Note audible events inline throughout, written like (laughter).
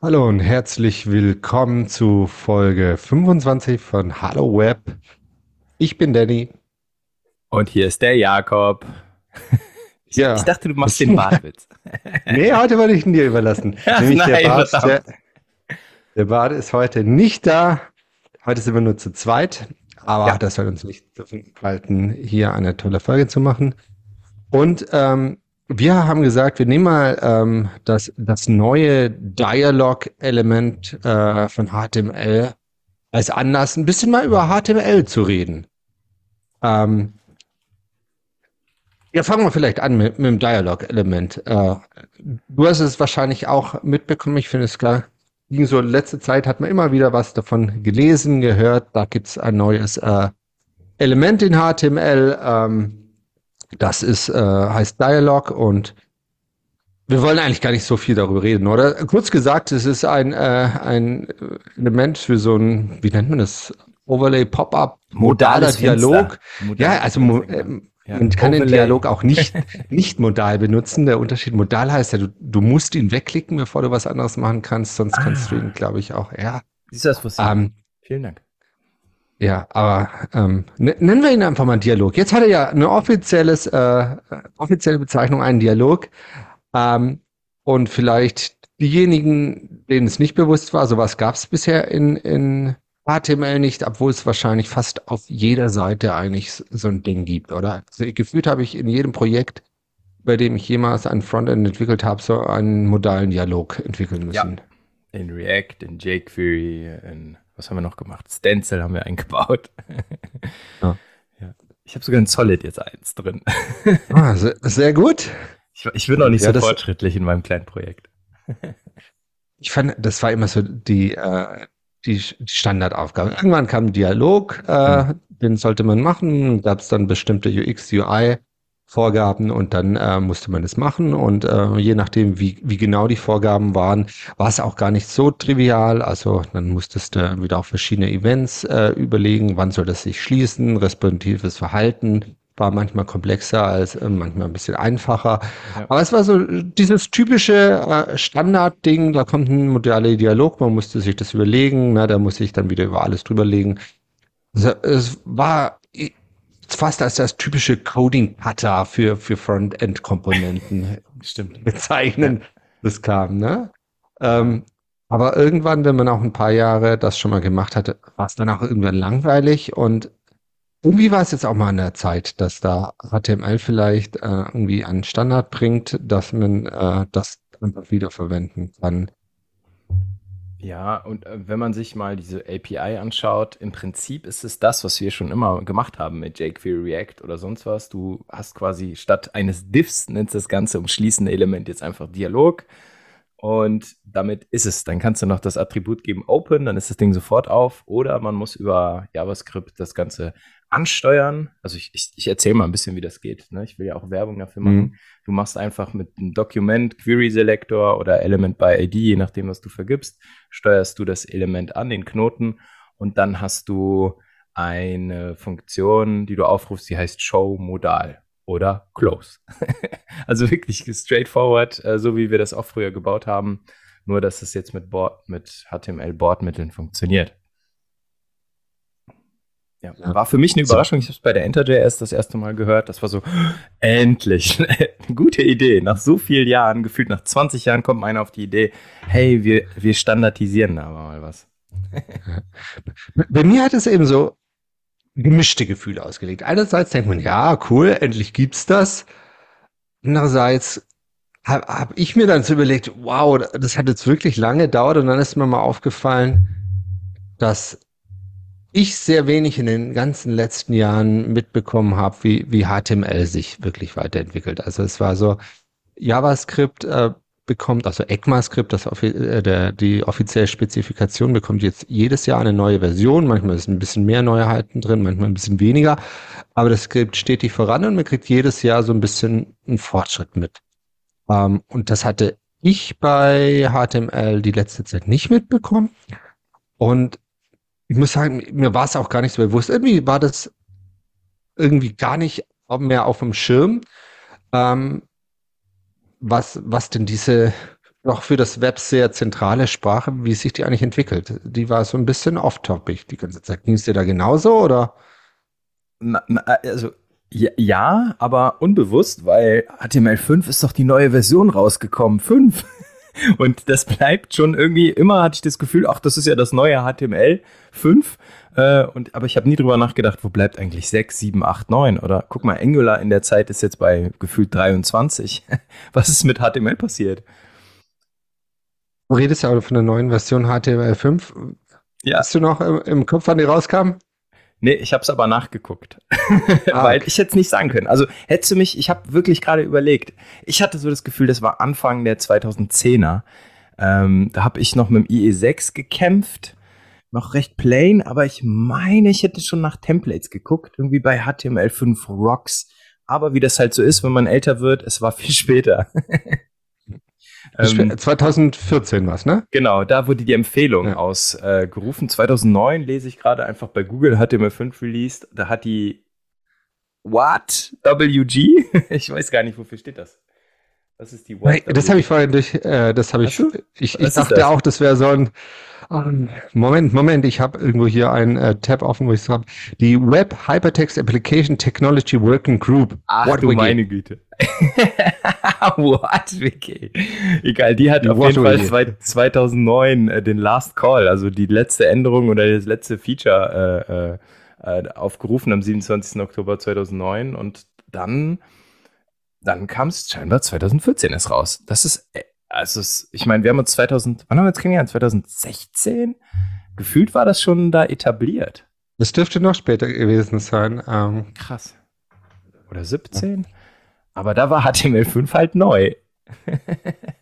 Hallo und herzlich willkommen zu Folge 25 von Hallo Web. Ich bin Danny. Und hier ist der Jakob. Ich, (laughs) ja. ich dachte, du machst den (laughs) Badwitz. nee, heute wollte ich ihn dir überlassen. (laughs) Nämlich Nein, der, Bart, der, der Bart ist heute nicht da. Heute sind wir nur zu zweit. Aber ja. das soll uns nicht davon halten, hier eine tolle Folge zu machen. Und ähm, wir haben gesagt, wir nehmen mal ähm, das, das neue Dialog-Element äh, von HTML als Anlass, ein bisschen mal über HTML zu reden. Ähm, ja, fangen wir vielleicht an mit, mit dem Dialog-Element. Äh, du hast es wahrscheinlich auch mitbekommen, ich finde es klar. Ging so letzte Zeit hat man immer wieder was davon gelesen, gehört. Da gibt es ein neues äh, Element in HTML. Ähm, das ist, äh, heißt Dialog und wir wollen eigentlich gar nicht so viel darüber reden, oder? Kurz gesagt, es ist ein, äh, ein Element für so ein, wie nennt man das? Overlay Pop-up, modaler Dialog. Modal ja, also mo äh, ja, man kann Overlay. den Dialog auch nicht, (laughs) nicht modal benutzen. Der Unterschied modal heißt ja, du, du musst ihn wegklicken, bevor du was anderes machen kannst, sonst ah. kannst du ihn, glaube ich, auch, ja. Siehst du das, was ähm, Vielen Dank. Ja, aber ähm, nennen wir ihn einfach mal Dialog. Jetzt hat er ja eine offizielles, äh, offizielle Bezeichnung, einen Dialog. Ähm, und vielleicht diejenigen, denen es nicht bewusst war, sowas gab es bisher in, in HTML nicht, obwohl es wahrscheinlich fast auf jeder Seite eigentlich so ein Ding gibt, oder? Also, gefühlt habe ich in jedem Projekt, bei dem ich jemals ein Frontend entwickelt habe, so einen modalen Dialog entwickeln müssen. Ja. In React, in jQuery, in was haben wir noch gemacht? Stencil haben wir eingebaut. Ja. (laughs) ja. Ich habe sogar ein Solid jetzt eins drin. (laughs) Ah, sehr, sehr gut. Ich, ich, bin noch nicht ja, so fortschrittlich in meinem kleinen Projekt. (laughs) Ich fand, das war immer so die, äh, die Standardaufgabe. Irgendwann kam ein Dialog, äh, mhm. den sollte man machen. Gab es dann bestimmte UX, UI Vorgaben und dann äh, musste man das machen und äh, je nachdem, wie, wie genau die Vorgaben waren, war es auch gar nicht so trivial. Also dann musstest du wieder auch verschiedene Events äh, überlegen, wann soll das sich schließen, responsives Verhalten war manchmal komplexer als äh, manchmal ein bisschen einfacher. Ja. Aber es war so dieses typische äh, Standardding, da kommt ein modeller Dialog, man musste sich das überlegen, na, da muss ich dann wieder über alles drüberlegen. Also, es war fast als das typische Coding-Putter für, für Frontend-Komponenten (laughs) bezeichnen. Das kam, ne? Ähm, aber irgendwann, wenn man auch ein paar Jahre das schon mal gemacht hatte, war es dann auch irgendwann langweilig und irgendwie war es jetzt auch mal an der Zeit, dass da HTML vielleicht äh, irgendwie einen Standard bringt, dass man äh, das einfach wiederverwenden kann. Ja, und äh, wenn man sich mal diese API anschaut, im Prinzip ist es das, was wir schon immer gemacht haben mit jQuery React oder sonst was. Du hast quasi statt eines Diffs, nennst das Ganze umschließende Element jetzt einfach Dialog. Und damit ist es. Dann kannst du noch das Attribut geben Open, dann ist das Ding sofort auf. Oder man muss über JavaScript das Ganze ansteuern. Also ich, ich, ich erzähle mal ein bisschen, wie das geht. Ne? Ich will ja auch Werbung dafür machen. Mhm. Du machst einfach mit einem Dokument, Query Selector oder Element by ID, je nachdem, was du vergibst, steuerst du das Element an, den Knoten, und dann hast du eine Funktion, die du aufrufst, die heißt Show Modal oder Close. (laughs) also wirklich straightforward, äh, so wie wir das auch früher gebaut haben, nur dass es jetzt mit, Board, mit HTML-Bordmitteln funktioniert. Ja, war für mich eine Überraschung. Ich habe es bei der Enter.js das erste Mal gehört. Das war so, (gasps) endlich, (laughs) gute Idee. Nach so vielen Jahren, gefühlt nach 20 Jahren, kommt einer auf die Idee, hey, wir, wir standardisieren da mal was. (laughs) Bei mir hat es eben so gemischte Gefühle ausgelegt. Einerseits denkt man, ja, cool, endlich gibt's das. Andererseits habe hab ich mir dann so überlegt, wow, das hat jetzt wirklich lange gedauert und dann ist mir mal aufgefallen, dass ich sehr wenig in den ganzen letzten Jahren mitbekommen habe, wie, wie HTML sich wirklich weiterentwickelt. Also es war so, JavaScript äh, bekommt, also ECMAScript, das äh, der, die offizielle Spezifikation bekommt jetzt jedes Jahr eine neue Version. Manchmal ist ein bisschen mehr Neuheiten drin, manchmal ein bisschen weniger. Aber das Skript stetig voran und man kriegt jedes Jahr so ein bisschen einen Fortschritt mit. Ähm, und das hatte ich bei HTML die letzte Zeit nicht mitbekommen. Und ich muss sagen, mir war es auch gar nicht so bewusst. Irgendwie war das irgendwie gar nicht mehr auf dem Schirm, ähm, was, was denn diese noch für das Web sehr zentrale Sprache, wie sich die eigentlich entwickelt. Die war so ein bisschen off-topic die ganze Zeit. Ging es dir da genauso oder? Also ja, ja, aber unbewusst, weil HTML5 ist doch die neue Version rausgekommen. 5. (laughs) Und das bleibt schon irgendwie, immer hatte ich das Gefühl, ach, das ist ja das neue HTML 5. Äh, und, aber ich habe nie drüber nachgedacht, wo bleibt eigentlich 6, 7, 8, 9? Oder guck mal, Angular in der Zeit ist jetzt bei gefühlt 23. (laughs) Was ist mit HTML passiert? Du redest ja auch von der neuen Version HTML5. Ja. Hast du noch im, im Kopf, wann die rauskam? Nee, ich habe es aber nachgeguckt, (laughs) ah, weil ich jetzt nicht sagen können. Also hättest du mich, ich habe wirklich gerade überlegt. Ich hatte so das Gefühl, das war Anfang der 2010er. Ähm, da habe ich noch mit dem IE6 gekämpft, noch recht plain, aber ich meine, ich hätte schon nach Templates geguckt, irgendwie bei HTML5 Rocks. Aber wie das halt so ist, wenn man älter wird, es war viel (laughs) später. Ähm, 2014 was, ne? Genau, da wurde die Empfehlung ja. ausgerufen. Äh, 2009 lese ich gerade einfach bei Google, HTML5 released. Da hat die What? WG? (laughs) ich weiß gar nicht, wofür steht das. Was ist die What? Das habe ich vorhin durch, äh, das habe ich, ich, ich dachte auch, das wäre so ein, Moment, Moment, ich habe irgendwo hier einen äh, Tab offen, wo ich es habe. Die Web Hypertext Application Technology Working Group. Ach What du meine Güte. (laughs) What Wiki? Egal, die hat die auf What jeden Fall zwei, 2009 äh, den Last Call, also die letzte Änderung oder das letzte Feature äh, äh, äh aufgerufen am 27. Oktober 2009 und dann dann kam es scheinbar 2014 erst raus. Das ist äh, also es, ich meine, wir haben uns 2000, wann haben wir uns kennengelernt? 2016? Gefühlt war das schon da etabliert. Das dürfte noch später gewesen sein. Ähm. Krass. Oder 17? Aber da war HTML5 halt neu. (laughs)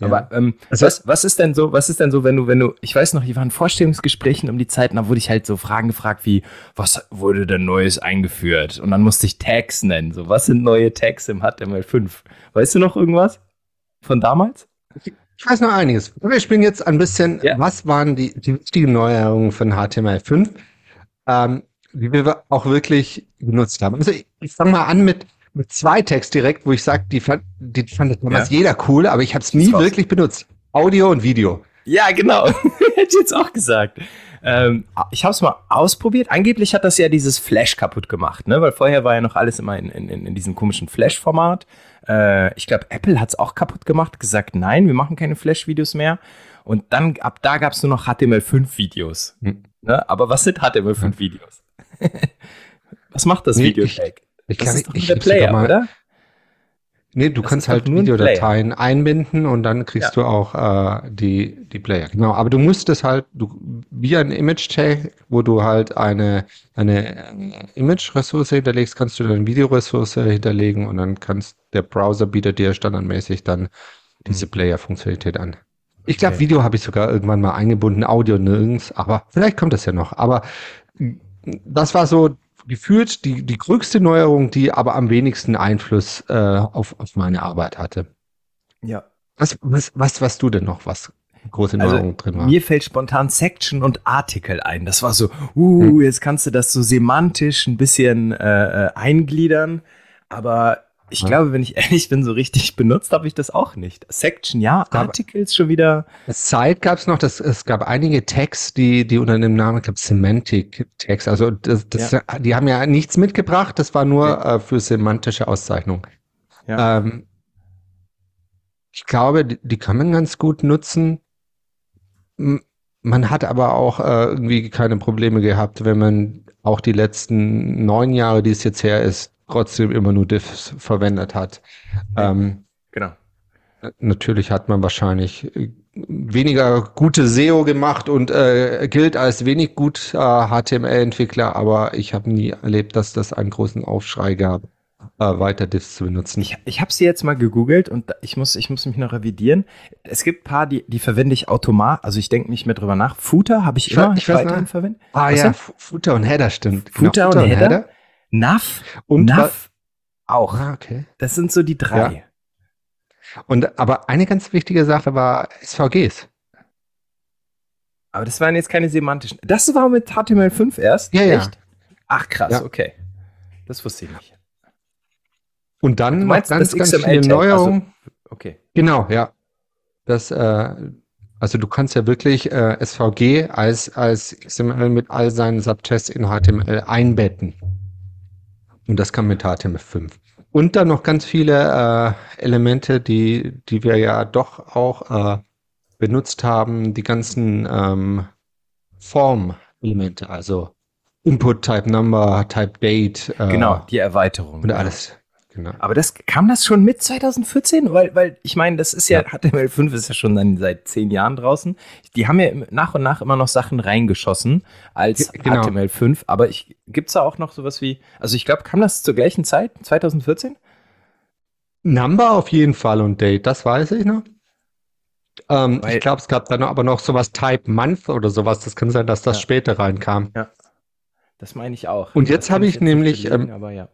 Aber ähm, also, was, was ist denn so, was ist denn so, wenn du, wenn du, ich weiß noch, ich war in Vorstellungsgesprächen um die Zeit, und da wurde ich halt so Fragen gefragt wie, was wurde denn Neues eingeführt? Und dann musste ich Tags nennen. So, was sind neue Tags im HTML5? Weißt du noch irgendwas von damals? Ich weiß noch einiges. Wir spielen jetzt ein bisschen, ja. was waren die, die wichtigen Neuerungen von HTML5, ähm, die wir auch wirklich genutzt haben. Also ich, ich fange mal an mit zwei Text direkt, wo ich sage, die fand, die fand damals ja. jeder cool, aber ich habe es nie wirklich benutzt. Audio und Video. Ja, genau. (laughs) Hätte ich jetzt auch gesagt. Ähm, ich habe es mal ausprobiert. Angeblich hat das ja dieses Flash kaputt gemacht, ne? Weil vorher war ja noch alles immer in, in, in diesem komischen Flash-Format. Äh, ich glaube, Apple hat es auch kaputt gemacht, gesagt, nein, wir machen keine Flash-Videos mehr. Und dann, ab da gab es nur noch HTML5-Videos. Hm. Ne? Aber was sind HTML5-Videos? (laughs) was macht das nee, Video-Tag? Ich das kann, ist der Player, mal, oder? Nee, du das kannst halt Videodateien einbinden und dann kriegst ja. du auch äh, die, die Player. Genau, aber du musst es halt, du, wie ein Image-Tag, wo du halt eine, eine äh, Image-Ressource hinterlegst, kannst du dann Videoressource hinterlegen und dann kannst der Browser bietet dir standardmäßig dann diese mhm. Player-Funktionalität an. Ich glaube, okay. Video habe ich sogar irgendwann mal eingebunden, Audio nirgends, aber vielleicht kommt das ja noch. Aber das war so gefühlt die, die größte Neuerung, die aber am wenigsten Einfluss äh, auf, auf meine Arbeit hatte. Ja. Was, was, was, was du denn noch, was große Neuerung also, drin war? Mir fällt spontan Section und Artikel ein. Das war so, uh, hm. jetzt kannst du das so semantisch ein bisschen äh, äh eingliedern. Aber ich ja. glaube, wenn ich (laughs) ehrlich bin, so richtig benutzt habe ich das auch nicht. Section, ja, Articles schon wieder. Site gab es noch, das, es gab einige Tags, die, die unter dem Namen, ich glaube, Semantic Tags, also das, das, ja. die haben ja nichts mitgebracht, das war nur ja. äh, für semantische Auszeichnung. Ähm, ich glaube, die, die, kann man ganz gut nutzen. Man hat aber auch äh, irgendwie keine Probleme gehabt, wenn man auch die letzten neun Jahre, die es jetzt her ist, trotzdem immer nur Diffs verwendet hat. Ähm, genau. Natürlich hat man wahrscheinlich äh, weniger gute SEO gemacht und äh, gilt als wenig gut äh, HTML-Entwickler, aber ich habe nie erlebt, dass das einen großen Aufschrei gab, äh, weiter Diffs zu benutzen. Ich, ich habe sie jetzt mal gegoogelt und ich muss, ich muss mich noch revidieren. Es gibt ein paar, die, die verwende ich automatisch, also ich denke nicht mehr drüber nach. Footer habe ich, immer ich weiterhin verwendet. Ah Was ja, Footer und Header stimmt. Footer, genau, Footer und, Header. Header. NAV und NAV auch. Ah, okay. Das sind so die drei. Ja. Und aber eine ganz wichtige Sache war SVGs. Aber das waren jetzt keine semantischen. Das war mit HTML5 erst? Ja, Echt? ja. Ach krass, ja. okay. Das wusste ich nicht. Und dann meinst, ganz, ganz viele Neuerungen. Okay. Genau, ja. Das, äh, also du kannst ja wirklich äh, SVG als, als XML mit all seinen Subtests in HTML einbetten. Und das kann mit HTML5. Und dann noch ganz viele äh, Elemente, die, die wir ja doch auch äh, benutzt haben, die ganzen ähm, Form-Elemente, also Input, Type Number, Type Date. Äh, genau, die Erweiterung. Und alles. Genau. Aber das kam das schon mit 2014? Weil, weil ich meine, das ist ja, ja, HTML5 ist ja schon dann seit zehn Jahren draußen. Die haben ja nach und nach immer noch Sachen reingeschossen als genau. HTML5. Aber gibt es da auch noch sowas wie, also ich glaube, kam das zur gleichen Zeit, 2014? Number auf jeden Fall und Date, das weiß ich noch. Ähm, ich glaube, es gab dann aber noch sowas Type Month oder sowas. Das kann sein, dass das ja. später reinkam. Ja. Das meine ich auch. Und jetzt habe ich, ich nämlich, belegen, ähm, ja.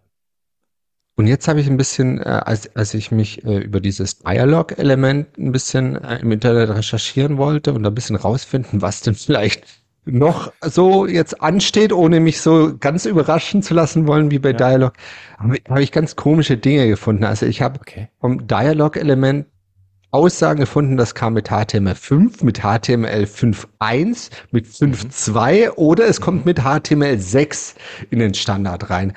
Und jetzt habe ich ein bisschen, äh, als, als ich mich äh, über dieses Dialog-Element ein bisschen äh, im Internet recherchieren wollte und ein bisschen rausfinden, was denn vielleicht noch so jetzt ansteht, ohne mich so ganz überraschen zu lassen wollen wie bei ja. Dialog, habe hab ich ganz komische Dinge gefunden. Also ich habe okay. vom Dialog-Element Aussagen gefunden, das kam mit HTML5, mit HTML5.1, mit 5.2 mhm. oder es kommt mit HTML6 in den Standard rein.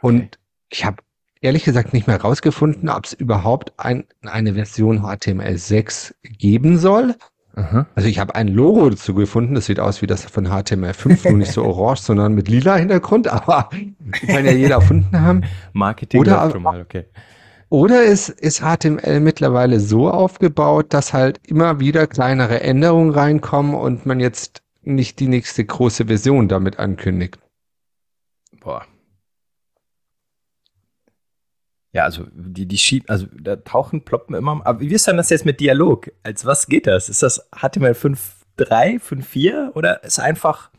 Und okay. ich habe ehrlich gesagt nicht mehr rausgefunden, ob es überhaupt ein, eine Version HTML6 geben soll. Aha. Also ich habe ein Logo dazu gefunden, das sieht aus wie das von HTML5, nur nicht so (laughs) orange, sondern mit lila Hintergrund, aber kann ja jeder erfunden haben. Marketing oder, schon mal, okay. Oder ist, ist HTML mittlerweile so aufgebaut, dass halt immer wieder kleinere Änderungen reinkommen und man jetzt nicht die nächste große Version damit ankündigt? Boah. Ja, also die, die schieben, also da tauchen, ploppen immer. Aber wie ist denn das jetzt mit Dialog? Als was geht das? Ist das HTML 5.3, 5.4 oder ist einfach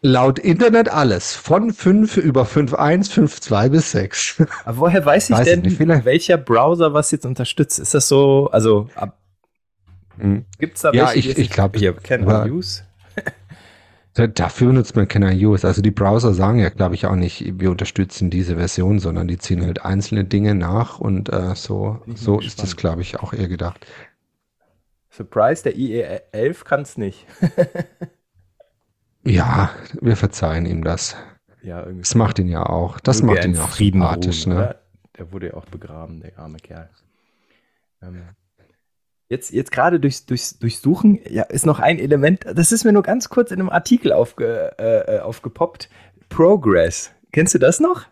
Laut Internet alles. Von 5 über 5.1, 5.2 bis 6. (laughs) Aber woher weiß ich weiß denn, nicht, welcher Browser was jetzt unterstützt? Ist das so, also ab, hm. gibt's da ja, welche? Ja, ich, ich glaube, hier, Kenner Use. Dafür nutzt man Kenner Use. Also die Browser sagen ja, glaube ich, auch nicht, wir unterstützen diese Version, sondern die ziehen halt einzelne Dinge nach und äh, so, so ist das, glaube ich, auch eher gedacht. Surprise, der IE11 kann es nicht. (laughs) Ja, wir verzeihen ihm das. Ja, irgendwie. Das macht ihn ja auch. Das macht ihn ja auch sympathisch, ruhen, ne? Der wurde ja auch begraben, der arme Kerl. Ähm, jetzt, jetzt gerade durchs, durchs, durchs Suchen, ja, ist noch ein Element, das ist mir nur ganz kurz in einem Artikel aufge, äh, äh aufgepoppt. Progress. Kennst du das noch?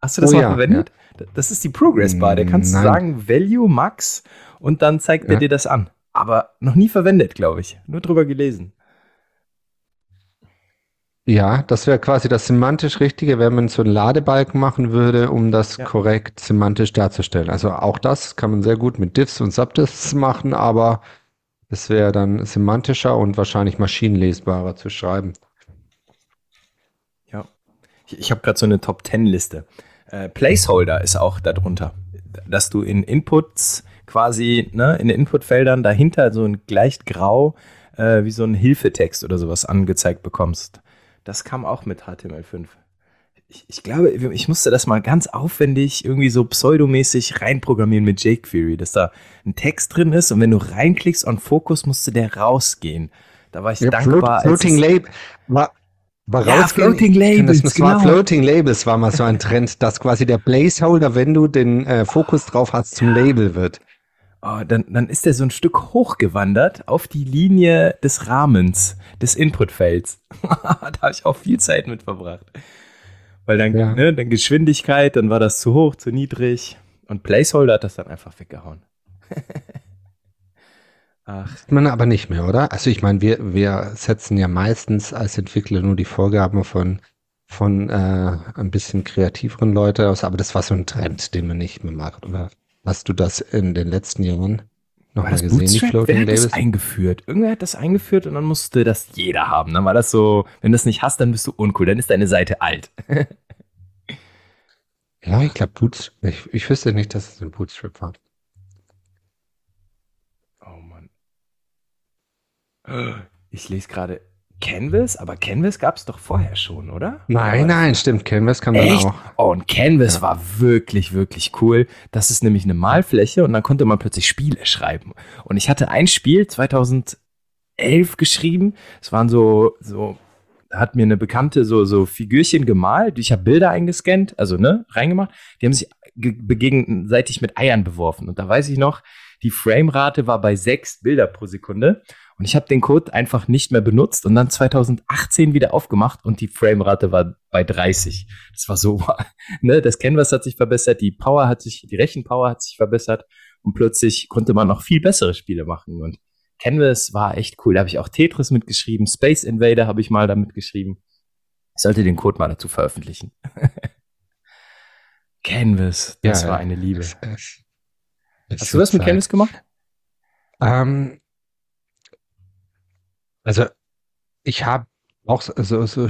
Hast du das oh, mal ja, verwendet? Ja. Das ist die Progress Bar. Da kannst Nein. du sagen Value Max und dann zeigt ja. er dir das an. Aber noch nie verwendet, glaube ich. Nur drüber gelesen. Ja, das wäre quasi das semantisch Richtige, wenn man so einen Ladebalken machen würde, um das ja. korrekt semantisch darzustellen. Also auch das kann man sehr gut mit Diffs und Subdifs machen, aber es wäre dann semantischer und wahrscheinlich maschinenlesbarer zu schreiben. Ja, ich, ich habe gerade so eine Top Ten Liste. Äh, Placeholder ist auch darunter, dass du in Inputs quasi, ne, in den Inputfeldern dahinter so ein leicht grau äh, wie so ein Hilfetext oder sowas angezeigt bekommst. Das kam auch mit HTML5. Ich, ich, glaube, ich musste das mal ganz aufwendig irgendwie so pseudomäßig reinprogrammieren mit jQuery, dass da ein Text drin ist und wenn du reinklickst on Focus, musste der rausgehen. Da war ich ja, dankbar. Floating Label war, war ja, Floating Labels. Das, das genau. war Floating Labels war mal so ein (laughs) Trend, dass quasi der Placeholder, wenn du den äh, Fokus drauf hast, zum Label wird. Oh, dann, dann ist er so ein Stück hochgewandert auf die Linie des Rahmens, des Inputfelds. (laughs) da habe ich auch viel Zeit mit verbracht. Weil dann, ja. ne, dann Geschwindigkeit, dann war das zu hoch, zu niedrig. Und Placeholder hat das dann einfach weggehauen. (laughs) Ach. Man aber nicht mehr, oder? Also ich meine, wir, wir setzen ja meistens als Entwickler nur die Vorgaben von, von äh, ein bisschen kreativeren Leuten aus, aber das war so ein Trend, den man nicht mehr macht, oder? Hast du das in den letzten Jahren noch war mal gesehen, Bootstrap? die Floating Labels? das eingeführt? Irgendwer hat das eingeführt und dann musste das jeder haben. Dann war das so, wenn du das nicht hast, dann bist du uncool, dann ist deine Seite alt. (laughs) ja, ich glaube Bootstrap. Ich, ich wüsste nicht, dass es ein Bootstrap war. Oh Mann. Ich lese gerade Canvas, aber Canvas gab es doch vorher schon, oder? Nein, nein, stimmt. Canvas kann man auch. Oh, und Canvas ja. war wirklich, wirklich cool. Das ist nämlich eine Malfläche und dann konnte man plötzlich Spiele schreiben. Und ich hatte ein Spiel 2011 geschrieben. Es waren so, so, hat mir eine Bekannte so, so Figürchen gemalt. Ich habe Bilder eingescannt, also, ne, reingemacht. Die haben sich gegenseitig mit Eiern beworfen. Und da weiß ich noch, die Framerate war bei sechs Bilder pro Sekunde. Und ich habe den Code einfach nicht mehr benutzt und dann 2018 wieder aufgemacht und die Framerate war bei 30. Das war so, (laughs) ne, das Canvas hat sich verbessert, die Power hat sich, die Rechenpower hat sich verbessert und plötzlich konnte man noch viel bessere Spiele machen und Canvas war echt cool. Da habe ich auch Tetris mitgeschrieben, Space Invader habe ich mal damit geschrieben. Ich sollte den Code mal dazu veröffentlichen. (laughs) Canvas, das ja, war eine Liebe. Es, es, es Hast du was mit Canvas gemacht? Ähm, also ich habe auch so, so,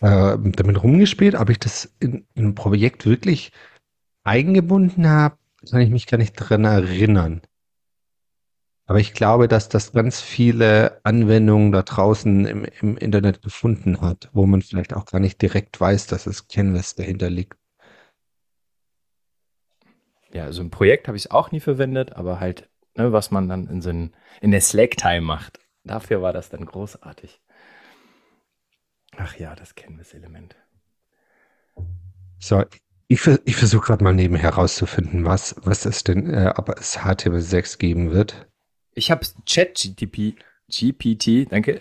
äh, damit rumgespielt, ob ich das in, in ein Projekt wirklich eingebunden habe, kann ich mich gar nicht dran erinnern. Aber ich glaube, dass das ganz viele Anwendungen da draußen im, im Internet gefunden hat, wo man vielleicht auch gar nicht direkt weiß, dass es Canvas dahinter liegt. Ja, so ein Projekt habe ich auch nie verwendet, aber halt, ne, was man dann in so in der Slack-Time macht. Dafür war das dann großartig. Ach ja, das Canvas-Element. So, ich, ich versuche gerade mal nebenher herauszufinden, was, was es denn, äh, ob es HTML6 geben wird. Ich habe ChatGTP, GPT, danke,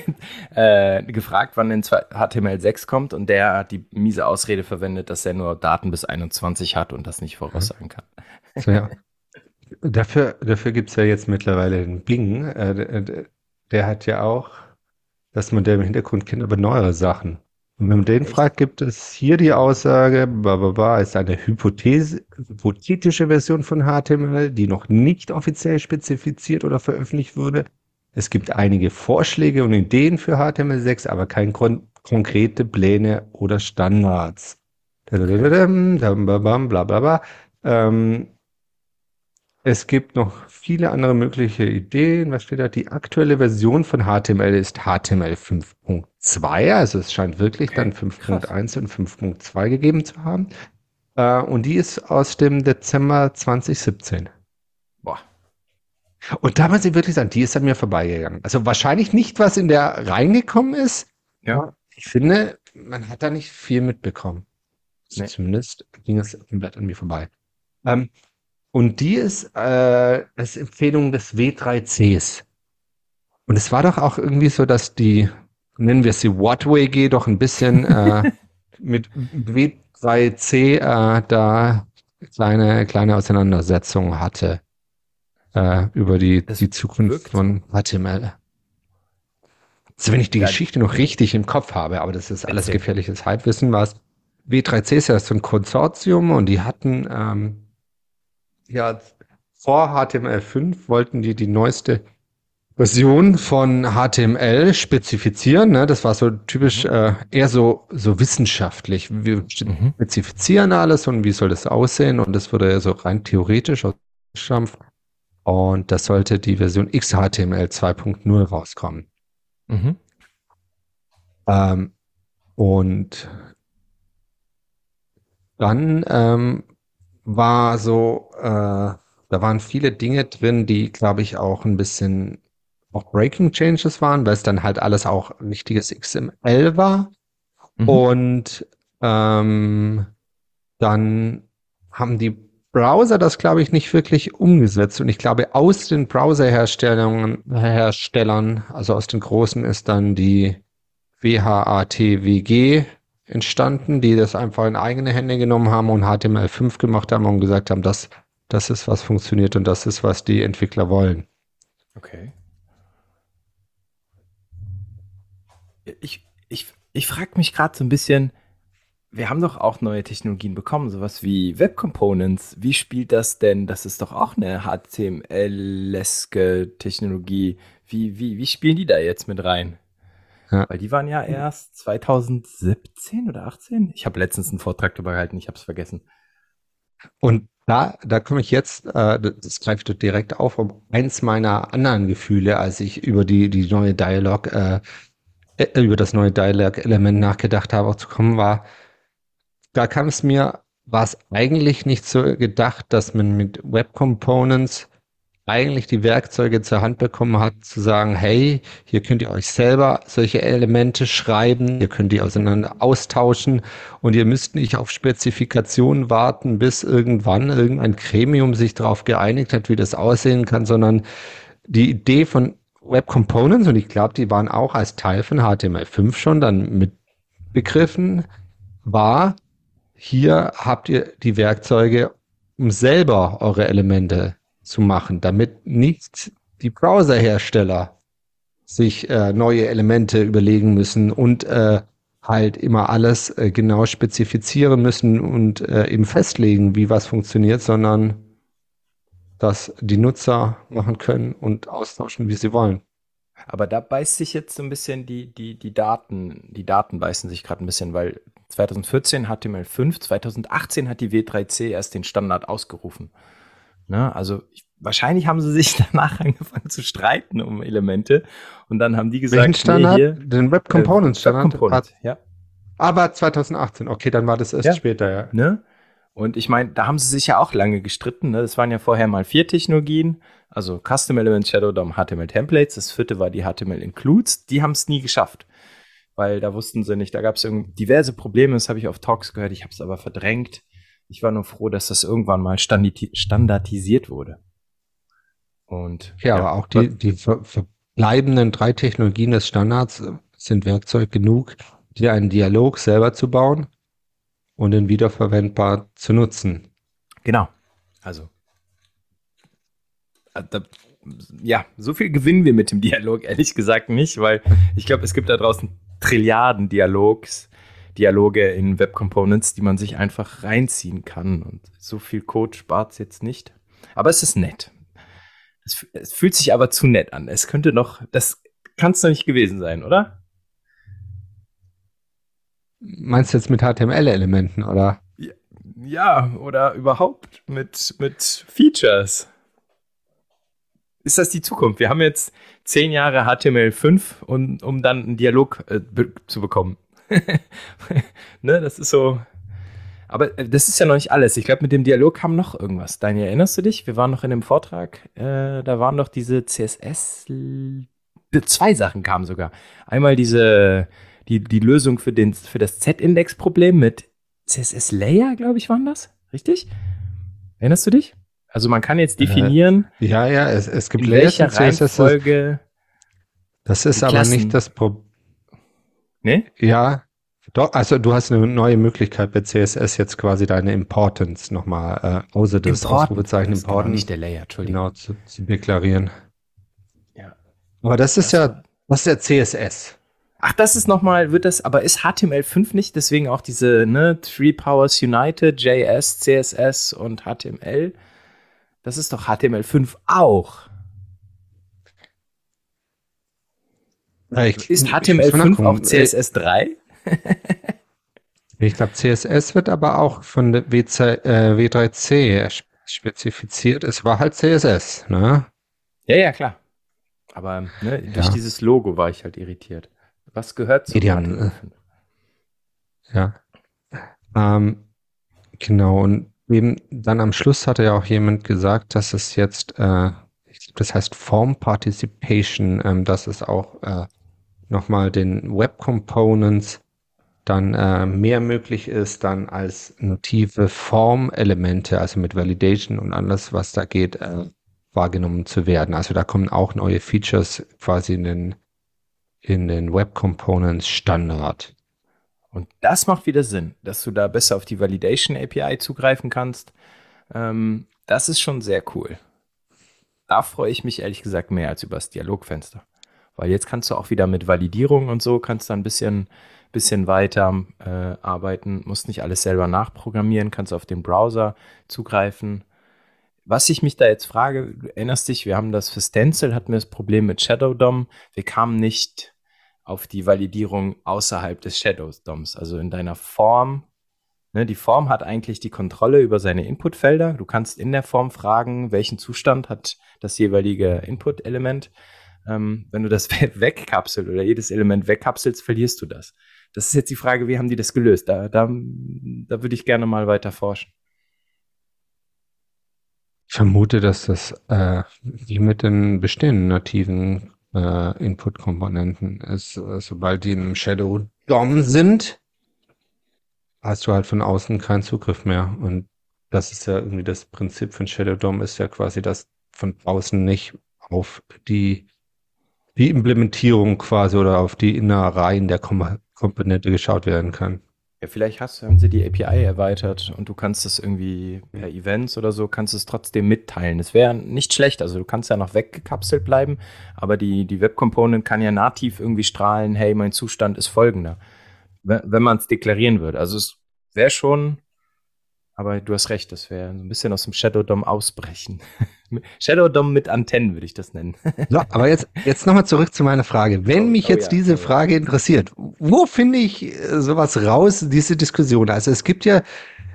(laughs) äh, gefragt, wann denn HTML6 kommt und der hat die miese Ausrede verwendet, dass er nur Daten bis 21 hat und das nicht voraussagen kann. So, ja. Dafür, dafür gibt es ja jetzt mittlerweile den Bing. Äh, der hat ja auch das Modell im Hintergrund kennt, aber neuere Sachen. Und wenn man den fragt, gibt es hier die Aussage, bababa, ist eine Hypothese, hypothetische Version von HTML, die noch nicht offiziell spezifiziert oder veröffentlicht wurde. Es gibt einige Vorschläge und Ideen für HTML6, aber keine konkrete Pläne oder Standards. Blablabla. Ähm, es gibt noch viele andere mögliche Ideen. Was steht da? Die aktuelle Version von HTML ist HTML 5.2. Also es scheint wirklich dann 5.1 und 5.2 gegeben zu haben. Äh, und die ist aus dem Dezember 2017. Boah. Und da muss ich wirklich sagen, die ist an mir vorbeigegangen. Also wahrscheinlich nicht, was in der reingekommen ist. Ja. Ich finde, man hat da nicht viel mitbekommen. Nee. Zumindest ging es komplett an mir vorbei. Ähm, und die ist äh, als Empfehlung des W3Cs. Und es war doch auch irgendwie so, dass die, nennen wir sie WhatWG, doch ein bisschen äh, (laughs) mit W3C äh, da kleine, kleine Auseinandersetzungen hatte äh, über die, die Zukunft wirkt. von HTML. Also wenn ich die ja, Geschichte noch richtig im Kopf habe, aber das ist alles gefährliches Halbwissen, was W3C ist ja so ein Konsortium und die hatten ähm, ja, vor HTML5 wollten die die neueste Version von HTML spezifizieren. Ne? Das war so typisch mhm. äh, eher so, so wissenschaftlich. Wir mhm. spezifizieren alles und wie soll das aussehen? Und das wurde ja so rein theoretisch ausgestampft. Und das sollte die Version XHTML 2.0 rauskommen. Mhm. Ähm, und dann ähm, war so, äh, da waren viele Dinge drin, die, glaube ich, auch ein bisschen auch Breaking Changes waren, weil es dann halt alles auch richtiges XML war. Mhm. Und ähm, dann haben die Browser das, glaube ich, nicht wirklich umgesetzt. Und ich glaube, aus den Browser-Herstellern, Herstellern, also aus den großen, ist dann die WHATWG entstanden, die das einfach in eigene Hände genommen haben und HTML5 gemacht haben und gesagt haben, das, das ist, was funktioniert und das ist, was die Entwickler wollen. Okay. Ich, ich, ich frage mich gerade so ein bisschen, wir haben doch auch neue Technologien bekommen, sowas wie Web Components. Wie spielt das denn? Das ist doch auch eine HTML-eske Technologie. Wie, wie, wie spielen die da jetzt mit rein? Ja. Weil die waren ja erst 2017 oder 18. Ich habe letztens einen Vortrag darüber gehalten, ich habe es vergessen. Und da, da komme ich jetzt, äh, das greift direkt auf, um eins meiner anderen Gefühle, als ich über die, die neue Dialog äh, äh, über das neue Dialog-Element nachgedacht habe, auch zu kommen, war, da kam es mir, war es eigentlich nicht so gedacht, dass man mit Web Components eigentlich die Werkzeuge zur Hand bekommen hat, zu sagen, hey, hier könnt ihr euch selber solche Elemente schreiben, ihr könnt die auseinander austauschen und ihr müsst nicht auf Spezifikationen warten, bis irgendwann irgendein Gremium sich darauf geeinigt hat, wie das aussehen kann, sondern die Idee von Web Components, und ich glaube, die waren auch als Teil von HTML5 schon dann mit begriffen, war, hier habt ihr die Werkzeuge, um selber eure Elemente zu machen, damit nicht die Browserhersteller sich äh, neue Elemente überlegen müssen und äh, halt immer alles äh, genau spezifizieren müssen und äh, eben festlegen, wie was funktioniert, sondern dass die Nutzer machen können und austauschen, wie sie wollen. Aber da beißt sich jetzt so ein bisschen die, die, die Daten, die Daten beißen sich gerade ein bisschen, weil 2014 HTML5, 2018 hat die W3C erst den Standard ausgerufen. Ne? Also ich, wahrscheinlich haben sie sich (laughs) danach angefangen zu streiten um Elemente und dann haben die gesagt, Welchen Standard? Nee, hier, den Web Components Standard. Web Component, hat, ja. Aber 2018, okay, dann war das erst ja. später, ja. Ne? Und ich meine, da haben sie sich ja auch lange gestritten. Ne? Das waren ja vorher mal vier Technologien, also Custom Elements, Shadow DOM, HTML Templates. Das vierte war die HTML Includes. Die haben es nie geschafft, weil da wussten sie nicht. Da gab es diverse Probleme. Das habe ich auf Talks gehört. Ich habe es aber verdrängt. Ich war nur froh, dass das irgendwann mal standardisiert wurde. Und ja, ja aber auch die, die verbleibenden drei Technologien des Standards sind Werkzeug genug, dir einen Dialog selber zu bauen und ihn wiederverwendbar zu nutzen. Genau. Also äh, ja, so viel gewinnen wir mit dem Dialog (laughs) ehrlich gesagt nicht, weil ich glaube, es gibt da draußen Trilliarden Dialogs, Dialoge in Web Components, die man sich einfach reinziehen kann. Und so viel Code spart es jetzt nicht. Aber es ist nett. Es, es, fühlt sich aber zu nett an. Es könnte noch, das kann es doch nicht gewesen sein, oder? Meinst du jetzt mit HTML-Elementen, oder? Ja, ja, oder überhaupt mit, mit Features. Ist das die Zukunft? Wir haben jetzt zehn Jahre HTML5, und, um dann einen Dialog äh, be zu bekommen. (laughs) ne, das ist so. Aber äh, das ist ja noch nicht alles. Ich glaube, mit dem Dialog kam noch irgendwas. Daniel, erinnerst du dich? Wir waren noch in dem Vortrag, äh, da waren doch diese CSS. Zwei Sachen kamen sogar. Einmal diese, die, die Lösung für, den, für das Z-Index-Problem mit CSS Layer, glaube ich, waren das. Richtig? Erinnerst du dich? Also man kann jetzt definieren. Äh, ja, ja, es, es gibt in welcher Reihenfolge. Das ist aber nicht das Problem. Ne? Ja, doch, also du hast eine neue Möglichkeit bei CSS jetzt quasi deine Importance nochmal äh, außer das Ausrufezeichen Important. Nicht der Layer, Entschuldigung. Genau, zu, zu deklarieren. Ja. Aber das ist das ja, das ist ja CSS. Ach, das ist nochmal, wird das, aber ist HTML5 nicht? Deswegen auch diese, ne, Three Powers United, JS, CSS und HTML. Das ist doch HTML5 auch. Ich, ist HTML5 auch CSS3? Ich glaube, CSS wird aber auch von der WC, äh, W3C spezifiziert. Es war halt CSS, ne? Ja, ja, klar. Aber ne, durch ja. dieses Logo war ich halt irritiert. Was gehört zu HTML5? Ja. Ähm, genau, und eben dann am Schluss hatte ja auch jemand gesagt, dass es jetzt, äh, das heißt Form Participation, ähm, dass es auch äh, nochmal den Web Components dann äh, mehr möglich ist, dann als native Formelemente, also mit Validation und alles, was da geht, äh, wahrgenommen zu werden. Also da kommen auch neue Features quasi in den, in den Web Components Standard. Und das macht wieder Sinn, dass du da besser auf die Validation API zugreifen kannst. Ähm, das ist schon sehr cool. Da freue ich mich ehrlich gesagt mehr als über das Dialogfenster. Weil jetzt kannst du auch wieder mit Validierung und so, kannst da ein bisschen, bisschen weiter äh, arbeiten, musst nicht alles selber nachprogrammieren, kannst auf den Browser zugreifen. Was ich mich da jetzt frage, du erinnerst dich, wir haben das für Stencil, hatten wir das Problem mit Shadow DOM. Wir kamen nicht auf die Validierung außerhalb des Shadow DOMs. Also in deiner Form, ne, die Form hat eigentlich die Kontrolle über seine Inputfelder. Du kannst in der Form fragen, welchen Zustand hat das jeweilige Input-Element. Ähm, wenn du das (laughs) wegkapselst oder jedes Element wegkapselst, verlierst du das. Das ist jetzt die Frage, wie haben die das gelöst? Da, da, da würde ich gerne mal weiter forschen. Ich vermute, dass das äh, wie mit den bestehenden nativen äh, Input-Komponenten ist. Sobald die im Shadow DOM sind, hast du halt von außen keinen Zugriff mehr. Und das ist ja irgendwie das Prinzip von Shadow DOM ist ja quasi, dass von außen nicht auf die, die Implementierung quasi oder auf die Innereien der Kom Komponente geschaut werden kann. Ja, vielleicht hast, haben sie die API erweitert und du kannst es irgendwie per Events oder so, kannst es trotzdem mitteilen. Es wäre nicht schlecht, also du kannst ja noch weggekapselt bleiben, aber die, die Web Component kann ja nativ irgendwie strahlen, hey, mein Zustand ist folgender, wenn, wenn man es deklarieren würde. Also es wäre schon aber du hast recht, das wäre ein bisschen aus dem Shadow Dom ausbrechen. (laughs) Shadow Dom mit Antennen würde ich das nennen. (laughs) so, aber jetzt, jetzt nochmal zurück zu meiner Frage. Wenn oh, mich oh, jetzt ja, diese oh, Frage interessiert, wo finde ich äh, sowas raus, diese Diskussion? Also es gibt ja,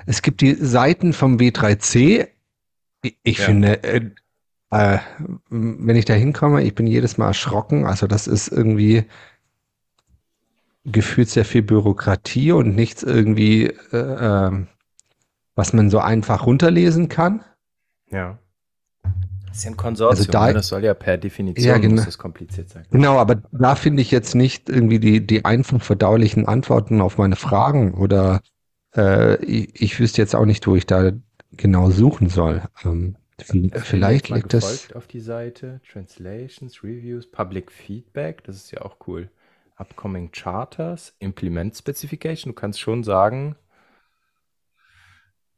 es gibt die Seiten vom W3C. Ich ja. finde, äh, äh, wenn ich da hinkomme, ich bin jedes Mal erschrocken. Also das ist irgendwie gefühlt sehr viel Bürokratie und nichts irgendwie äh, ähm, was man so einfach runterlesen kann. Ja. Das ist ja ein Konsortium, also da, ne? das soll ja per Definition ja, genau, das kompliziert sein. Genau, aber da finde ich jetzt nicht irgendwie die, die einfach verdaulichen Antworten auf meine Fragen oder äh, ich, ich wüsste jetzt auch nicht, wo ich da genau suchen soll. Ähm, vielleicht liegt das. auf die Seite Translations, Reviews, Public Feedback, das ist ja auch cool. Upcoming Charters, Implement Specification, du kannst schon sagen,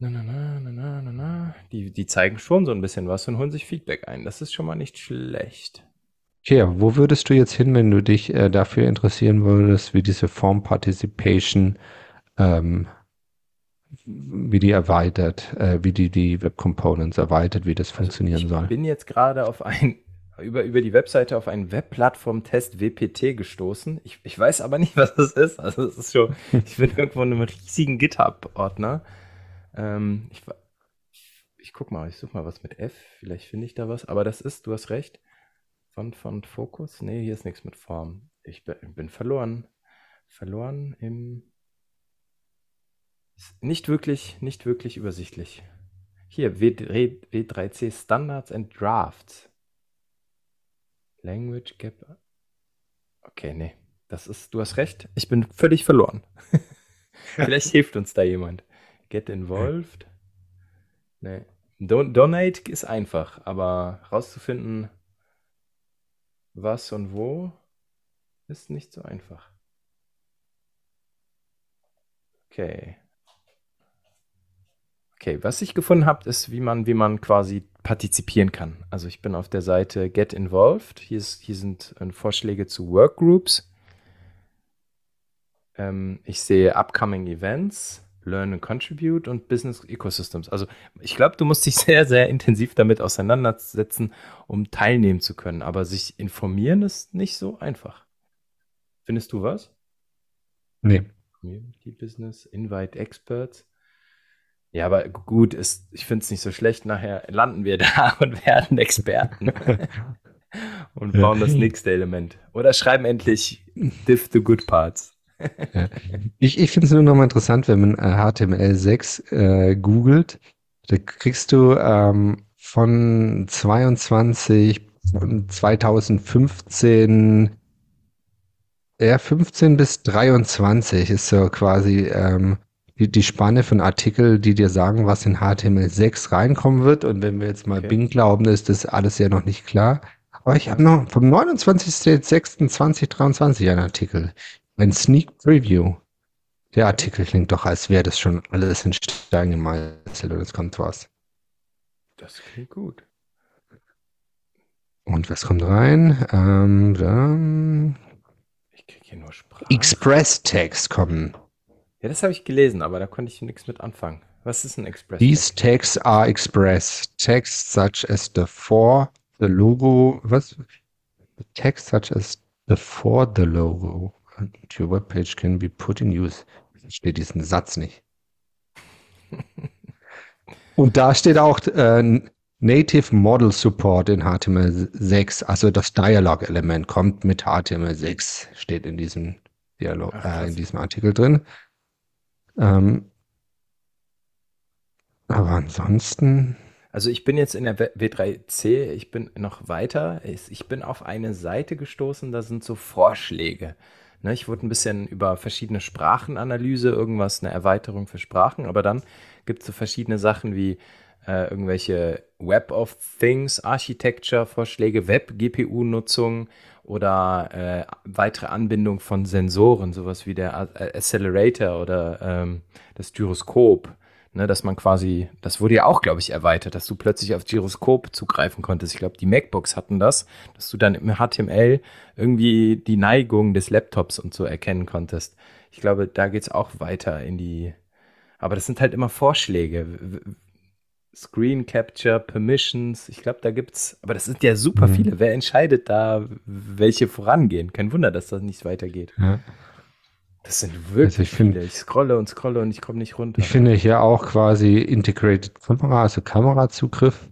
na, na, na, na, na, na, na. Die, die zeigen schon so ein bisschen was und holen sich Feedback ein. Das ist schon mal nicht schlecht. Okay, wo würdest du jetzt hin, wenn du dich äh, dafür interessieren würdest, wie diese Form Participation, ähm, wie die erweitert, äh, wie die die Web Components erweitert, wie das also funktionieren ich soll? Ich bin jetzt gerade auf ein über, über die Webseite auf einen Webplattform-Test WPT gestoßen. Ich, ich weiß aber nicht, (laughs) was das ist. Also es ist schon, ich bin irgendwo in einem riesigen GitHub-Ordner. Ähm, ich, ich guck mal, ich suche mal was mit F. Vielleicht finde ich da was. Aber das ist, du hast recht. Font, Font, Fokus. Nee, hier ist nichts mit Form. Ich bin, verloren. Verloren im. Nicht wirklich, nicht wirklich übersichtlich. Hier, w, W3C Standards and Drafts. Language Gap. Okay, nee. Das ist, du hast recht. Ich bin völlig verloren. (laughs) Vielleicht (laughs) hilft uns da jemand. Get involved? Nee. Don Donate ist einfach, aber rauszufinden, was und wo, ist nicht so einfach. Okay. Okay, was ich gefunden habe, ist, wie man, wie man quasi partizipieren kann. Also ich bin auf der Seite Get Involved. Hier, ist, hier sind äh, Vorschläge zu Workgroups. Ähm, ich sehe Upcoming Events. Learn and Contribute und Business Ecosystems. Also ich glaube, du musst dich (laughs) sehr, sehr intensiv damit auseinandersetzen, um teilnehmen zu können. Aber sich informieren ist nicht so einfach. Findest du was? Nee. Community Business, Invite Experts. Ja, aber gut, ist, ich finde es nicht so schlecht. Nachher landen wir (laughs) da und werden Experten. (laughs) und bauen das nächste Element. Oder schreiben endlich Diff the Good Parts. Ich, ich finde es nur nochmal interessant, wenn man HTML6 äh, googelt, da kriegst du ähm, von 22, von 2015, ja, 15 bis 23 ist so quasi ähm, die, die Spanne von Artikel, die dir sagen, was in HTML6 reinkommen wird. Und wenn wir jetzt mal okay. Bing glauben, ist das alles ja noch nicht klar. Aber ich habe noch vom 29.06.2023 einen Artikel. Ein Sneak Preview. Der Artikel klingt doch, als wäre das schon alles in Stein gemeißelt und es kommt was. Das klingt gut. Und was kommt rein? Ähm, dann ich kriege hier nur Sprache. Express-Text kommen. Ja, das habe ich gelesen, aber da konnte ich nichts mit anfangen. Was ist ein Express? These texts are express. Text such as the for, the logo, was? The text such as the for the logo your web page can be put in use. Ich verstehe diesen Satz nicht. (laughs) Und da steht auch äh, Native Model Support in HTML6, also das Dialog-Element kommt mit HTML6, steht in diesem Dialog, Ach, äh, in diesem Artikel drin. Ähm, aber ansonsten. Also ich bin jetzt in der W3C, ich bin noch weiter. Ich bin auf eine Seite gestoßen, da sind so Vorschläge. Ne, ich wurde ein bisschen über verschiedene Sprachenanalyse, irgendwas, eine Erweiterung für Sprachen, aber dann gibt es so verschiedene Sachen wie äh, irgendwelche Web of Things Architecture Vorschläge, Web GPU Nutzung oder äh, weitere Anbindung von Sensoren, sowas wie der Accelerator oder ähm, das Gyroskop. Ne, dass man quasi, das wurde ja auch, glaube ich, erweitert, dass du plötzlich auf Gyroskop zugreifen konntest. Ich glaube, die MacBooks hatten das, dass du dann im HTML irgendwie die Neigung des Laptops und so erkennen konntest. Ich glaube, da geht es auch weiter in die. Aber das sind halt immer Vorschläge. Screen Capture, Permissions, ich glaube, da gibt's, aber das sind ja super mhm. viele. Wer entscheidet da, welche vorangehen? Kein Wunder, dass das nicht weitergeht. Ja. Das sind wirklich also ich viele. Find, ich scrolle und scrolle und ich komme nicht runter. Ich finde hier auch quasi Integrated Camera, also Kamerazugriff.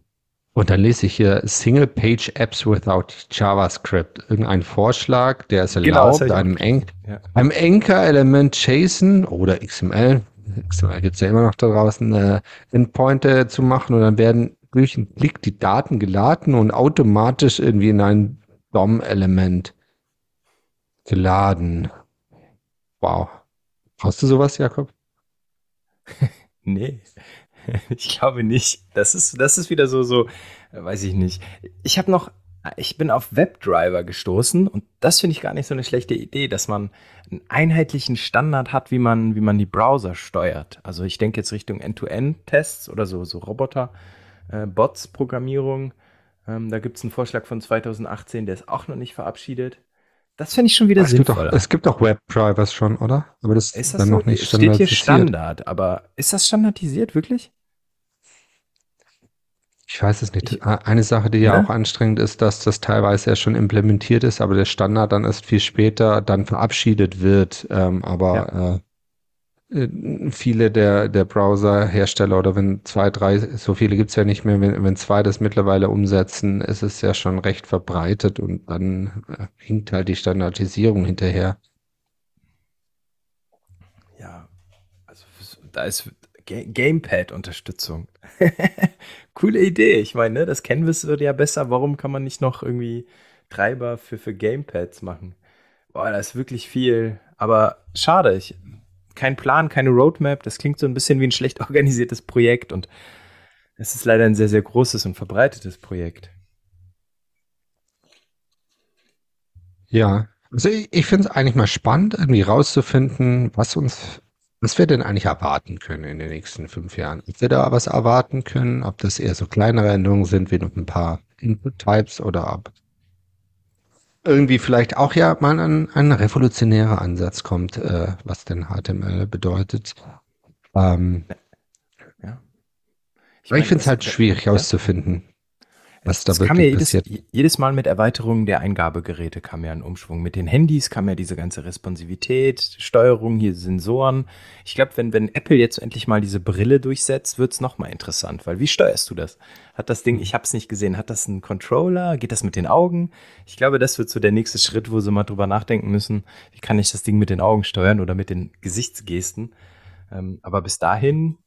Und dann lese ich hier Single Page Apps without JavaScript. Irgendein Vorschlag, der es genau, erlaubt, genau, einem, Eng ja. einem Anchor-Element JSON oder XML, XML gibt es ja immer noch da draußen, äh, Endpointer zu machen und dann werden durch einen Klick die Daten geladen und automatisch irgendwie in ein DOM-Element geladen. Wow. Hast du sowas, Jakob? (laughs) nee, (laughs) ich glaube nicht. Das ist, das ist wieder so, so, weiß ich nicht. Ich habe noch, ich bin auf WebDriver gestoßen und das finde ich gar nicht so eine schlechte Idee, dass man einen einheitlichen Standard hat, wie man, wie man die Browser steuert. Also ich denke jetzt Richtung End-to-End-Tests oder so, so Roboter-Bots-Programmierung. Äh, ähm, da gibt es einen Vorschlag von 2018, der ist auch noch nicht verabschiedet. Das finde ich schon wieder es sinnvoll. Es gibt auch Webdrivers schon, oder? Aber das ist das dann so? noch nicht standardisiert. Steht hier Standard, aber ist das standardisiert wirklich? Ich weiß es nicht. Ich, Eine Sache, die ja, ja, auch anstrengend ist, dass das teilweise ja schon implementiert ist, aber der Standard dann erst viel später dann verabschiedet wird. Ähm, aber ja. äh, viele der, der Browser-Hersteller oder wenn zwei, drei, so viele gibt's ja nicht mehr, wenn, wenn zwei das mittlerweile umsetzen, ist es ja schon recht verbreitet und dann äh, hinkt halt die Standardisierung hinterher. Ja, also da ist Gamepad-Unterstützung. (laughs) Coole Idee. Ich meine, ne, das Canvas wird ja besser. Warum kann man nicht noch irgendwie Treiber für, für Gamepads machen? Boah, da ist wirklich viel. Aber schade. Ich, kein Plan, keine Roadmap. Das klingt so ein bisschen wie ein schlecht (laughs) organisiertes Projekt und es ist leider ein sehr, sehr großes und verbreitetes Projekt. Ja, also ich, ich finde es eigentlich mal spannend, irgendwie rauszufinden, was uns, was wir denn eigentlich erwarten können in den nächsten fünf Jahren. Ob wir da was erwarten können, ob das eher so kleinere Änderungen sind, wie noch ein paar Input-Types oder ob irgendwie vielleicht auch ja mal ein, ein revolutionärer Ansatz kommt, äh, was denn HTML bedeutet. Ähm, ja. Ich, mein, ich finde es halt schwierig ja? auszufinden. Was da kam ja jedes, jedes, Mal mit Erweiterungen der Eingabegeräte kam ja ein Umschwung. Mit den Handys kam ja diese ganze Responsivität, Steuerung, hier Sensoren. Ich glaube, wenn, wenn Apple jetzt endlich mal diese Brille durchsetzt, wird es nochmal interessant, weil wie steuerst du das? Hat das Ding, hm. ich habe es nicht gesehen, hat das einen Controller? Geht das mit den Augen? Ich glaube, das wird so der nächste Schritt, wo sie mal drüber nachdenken müssen, wie kann ich das Ding mit den Augen steuern oder mit den Gesichtsgesten. Ähm, aber bis dahin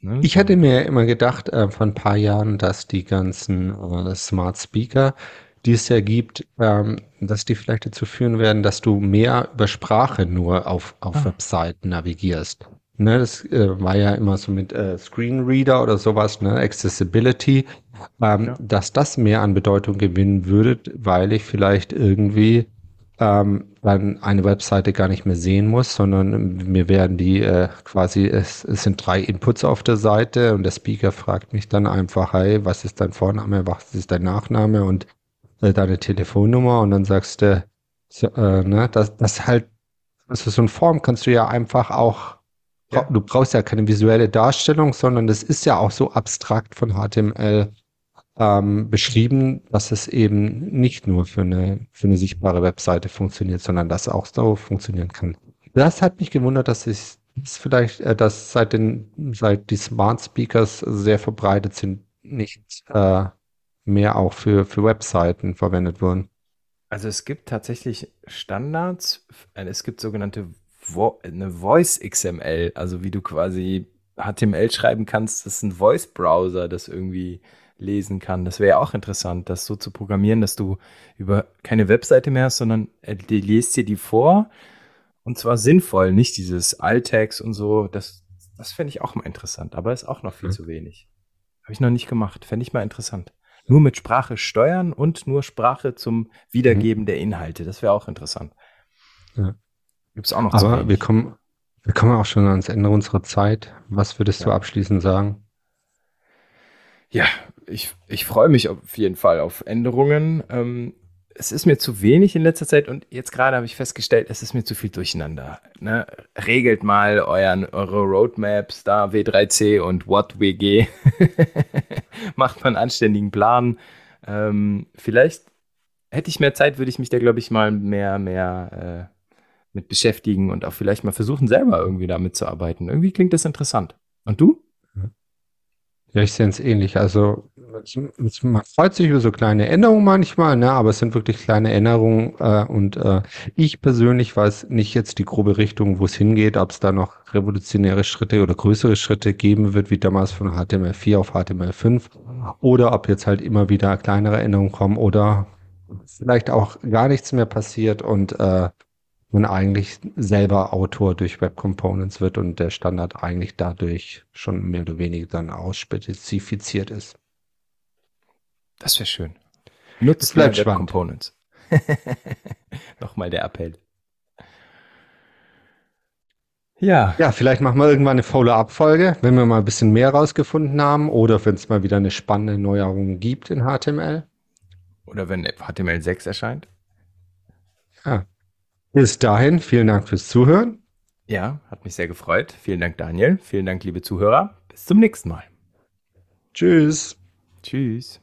Ne? Ich hätte mir immer gedacht, äh, vor ein paar Jahren, dass die ganzen äh, Smart Speaker, die es ja gibt, ähm, dass die vielleicht dazu führen werden, dass du mehr über Sprache nur auf, auf ah. Webseiten navigierst. Ne, das äh, war ja immer so mit äh, Screenreader oder sowas, ne, Accessibility, ähm, ja. dass das mehr an Bedeutung gewinnen würde, weil ich vielleicht irgendwie ähm, dann eine Webseite gar nicht mehr sehen muss, sondern mir werden die äh, quasi, es, es sind drei Inputs auf der Seite und der Speaker fragt mich dann einfach, hey, was ist dein Vorname, was ist dein Nachname und äh, deine Telefonnummer und dann sagst du, so, äh, ne, das, das halt, also so eine Form kannst du ja einfach auch, ja. du brauchst ja keine visuelle Darstellung, sondern das ist ja auch so abstrakt von HTML ähm, beschrieben, dass es eben nicht nur für eine, für eine sichtbare Webseite funktioniert, sondern dass auch so funktionieren kann. Das hat mich gewundert, dass ich das vielleicht, äh, dass seit den, seit die Smart Speakers sehr verbreitet sind, nicht äh, mehr auch für, für Webseiten verwendet wurden. Also es gibt tatsächlich Standards, äh, es gibt sogenannte Vo eine Voice XML, also wie du quasi HTML schreiben kannst, das ist ein Voice-Browser, das irgendwie lesen kann. Das wäre ja auch interessant, das so zu programmieren, dass du über keine Webseite mehr hast, sondern er liest dir die vor und zwar sinnvoll, nicht dieses Alltags und so. Das, das fände ich auch mal interessant, aber ist auch noch viel mhm. zu wenig. Habe ich noch nicht gemacht, fände ich mal interessant. Nur mit Sprache steuern und nur Sprache zum Wiedergeben mhm. der Inhalte, das wäre auch interessant. Ja. Gibt es auch noch Aber wir kommen, wir kommen auch schon ans Ende unserer Zeit. Was würdest ja. du abschließend sagen? Ja, ich, ich freue mich auf jeden Fall auf Änderungen. Ähm, es ist mir zu wenig in letzter Zeit und jetzt gerade habe ich festgestellt, es ist mir zu viel durcheinander. Ne? Regelt mal euren, eure Roadmaps, da W3C und WhatWG. (laughs) Macht mal einen anständigen Plan. Ähm, vielleicht hätte ich mehr Zeit, würde ich mich da, glaube ich, mal mehr, mehr äh, mit beschäftigen und auch vielleicht mal versuchen, selber irgendwie damit zu arbeiten. Irgendwie klingt das interessant. Und du? Ja, ich sehe es ähnlich. Also man freut sich über so kleine Änderungen manchmal, ne, aber es sind wirklich kleine Änderungen äh, und äh, ich persönlich weiß nicht jetzt die grobe Richtung, wo es hingeht, ob es da noch revolutionäre Schritte oder größere Schritte geben wird, wie damals von HTML4 auf HTML5 oder ob jetzt halt immer wieder kleinere Änderungen kommen oder vielleicht auch gar nichts mehr passiert und äh, man eigentlich selber Autor durch Web Components wird und der Standard eigentlich dadurch schon mehr oder weniger dann ausspezifiziert ist. Das wäre schön. Nutzt Web spannend. Components. (laughs) Nochmal der Appell. Ja. Ja, vielleicht machen wir irgendwann eine Follow-up-Folge, wenn wir mal ein bisschen mehr rausgefunden haben oder wenn es mal wieder eine spannende Neuerung gibt in HTML. Oder wenn HTML6 erscheint. Ja. Bis dahin, vielen Dank fürs Zuhören. Ja, hat mich sehr gefreut. Vielen Dank, Daniel. Vielen Dank, liebe Zuhörer. Bis zum nächsten Mal. Tschüss. Tschüss.